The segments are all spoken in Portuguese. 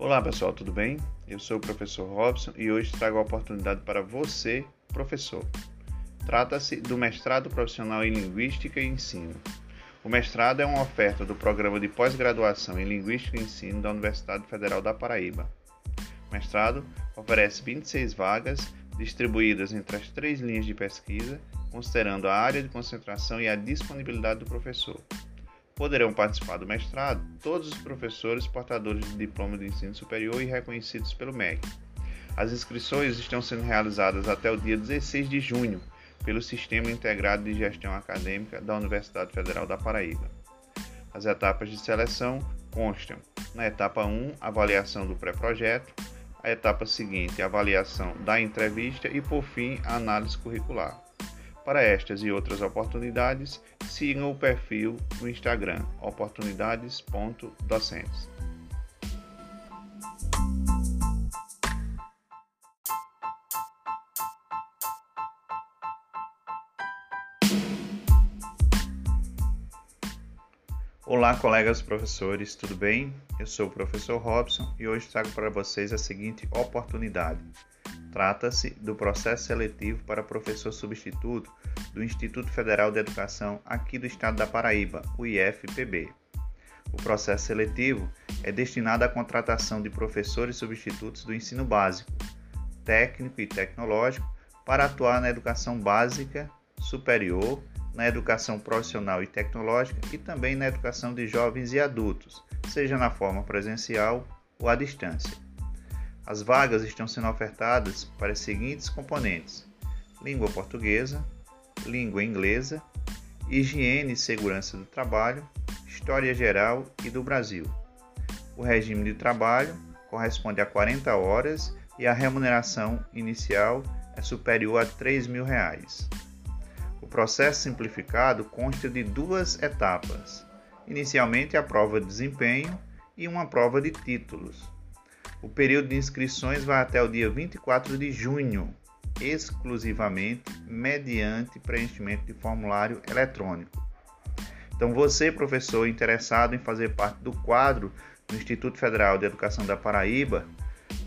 Olá pessoal, tudo bem? Eu sou o professor Robson e hoje trago a oportunidade para você, professor. Trata-se do mestrado profissional em Linguística e Ensino. O mestrado é uma oferta do programa de pós-graduação em Linguística e Ensino da Universidade Federal da Paraíba. O mestrado oferece 26 vagas distribuídas entre as três linhas de pesquisa, considerando a área de concentração e a disponibilidade do professor. Poderão participar do mestrado todos os professores portadores de diploma de ensino superior e reconhecidos pelo MEC. As inscrições estão sendo realizadas até o dia 16 de junho pelo Sistema Integrado de Gestão Acadêmica da Universidade Federal da Paraíba. As etapas de seleção constam, na etapa 1, avaliação do pré-projeto, a etapa seguinte, avaliação da entrevista e, por fim, a análise curricular. Para estas e outras oportunidades, sigam o perfil no Instagram oportunidades.docentes. Olá, colegas professores, tudo bem? Eu sou o professor Robson e hoje trago para vocês a seguinte oportunidade Trata-se do processo seletivo para professor substituto do Instituto Federal de Educação aqui do estado da Paraíba, o IFPB. O processo seletivo é destinado à contratação de professores substitutos do ensino básico, técnico e tecnológico para atuar na educação básica, superior, na educação profissional e tecnológica e também na educação de jovens e adultos, seja na forma presencial ou à distância. As vagas estão sendo ofertadas para os seguintes componentes: língua portuguesa, língua inglesa, higiene e segurança do trabalho, história geral e do Brasil. O regime de trabalho corresponde a 40 horas e a remuneração inicial é superior a 3 mil reais. O processo simplificado consta de duas etapas. Inicialmente, a prova de desempenho e uma prova de títulos. O período de inscrições vai até o dia 24 de junho, exclusivamente mediante preenchimento de formulário eletrônico. Então, você, professor interessado em fazer parte do quadro do Instituto Federal de Educação da Paraíba,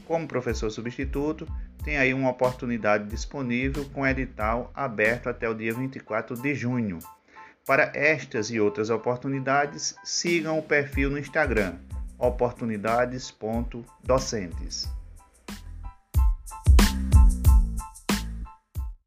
como professor substituto, tem aí uma oportunidade disponível com edital aberto até o dia 24 de junho. Para estas e outras oportunidades, sigam o perfil no Instagram oportunidades.docentes.